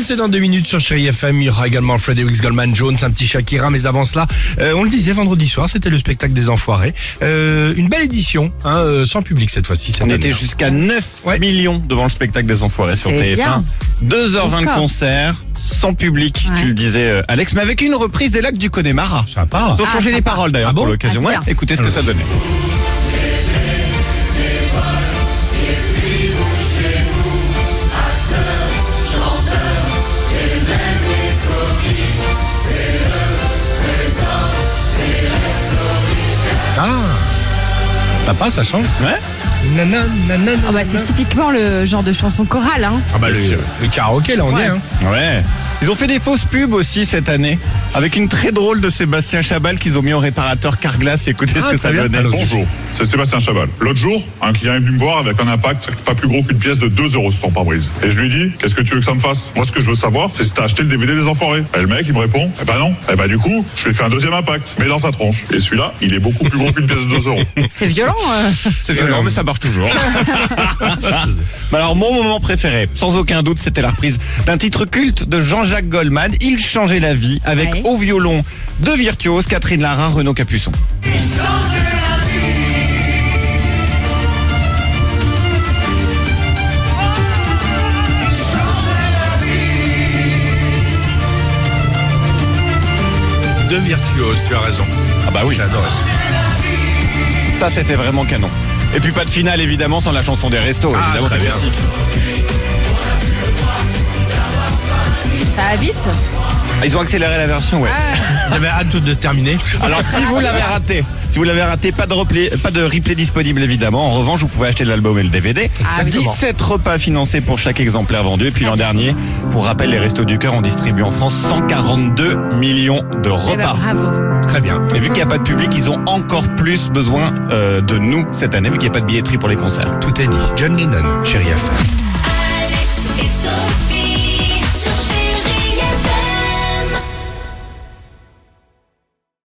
C'est dans deux minutes sur Chéri FM. Il y aura également Frederick Goldman Jones, un petit Shakira. Mais avant cela, euh, on le disait vendredi soir, c'était le spectacle des Enfoirés. Euh, une belle édition, hein, euh, sans public cette fois-ci. On était jusqu'à 9 Ouais. millions devant le spectacle des Enfoirés sur C'est TF1. bien. 2h20 de concert, sans public, Ouais. tu le disais euh, Alex, mais avec une reprise des lacs du Connemara. Sympa. Ils ont changé Ah, les paroles d'ailleurs Ah bon pour l'occasion. Ah, Ouais, écoutez ce que ça donnait. Ah, sympa, ça change. Ouais Ah bah, c'est typiquement le genre de chanson chorale. Hein. Ah bah le, le karaoké, là, on Ouais. est. Hein. Ouais. Ils ont fait des fausses pubs aussi cette année, avec une très drôle de Sébastien Chabal qu'ils ont mis au réparateur Carglass. Écoutez Ah, ce que très ça bien. donnait. Alors, Bonjour, c'est Sébastien Chabal. L'autre jour, un client est venu me voir avec un impact pas plus gros qu'une pièce de 2 euros sur ton pare-brise. Et je lui dis, qu'est-ce que tu veux que ça me fasse? Moi, ce que je veux savoir, c'est si t'as acheté le DVD des Enfoirés. Et le mec, il me répond, eh ben non. Eh ben du coup, je lui ai fait un deuxième impact, mais dans sa tronche. Et celui-là, il est beaucoup plus gros qu'une pièce de 2 euros. C'est violent. euh. C'est violent, mais ça marche toujours. Alors, mon moment préféré, sans aucun doute, c'était la reprise d'un titre culte de Jean-Jacques Goldman. Il changeait la vie avec Ouais. au violon deux virtuoses, Catherine Lara, Renaud Capuçon. Deux virtuoses, tu as raison. Ah bah oui. J'adore. Ça, c'était vraiment canon. Et puis pas de finale, évidemment, sans la chanson des restos. Ah, évidemment, très c'est bien. classique. Ça va vite. Ah, Ils ont accéléré la version, ouais. J'avais hâte de terminer. Alors si vous l'avez raté, si vous l'avez raté, pas de replay, pas de replay disponible évidemment. En revanche, vous pouvez acheter l'album et le DVD. Ah, oui. 17 repas financés pour chaque exemplaire vendu. Et puis l'an dernier, pour rappel, les Restos du Cœur ont distribué en France 142 millions de Eh ben, repas. bravo. Très bien. Et vu qu'il n'y a pas de public, ils ont encore plus besoin euh, de nous cette année, vu qu'il n'y a pas de billetterie pour les concerts. Tout est dit. John Lennon, Chéri FM.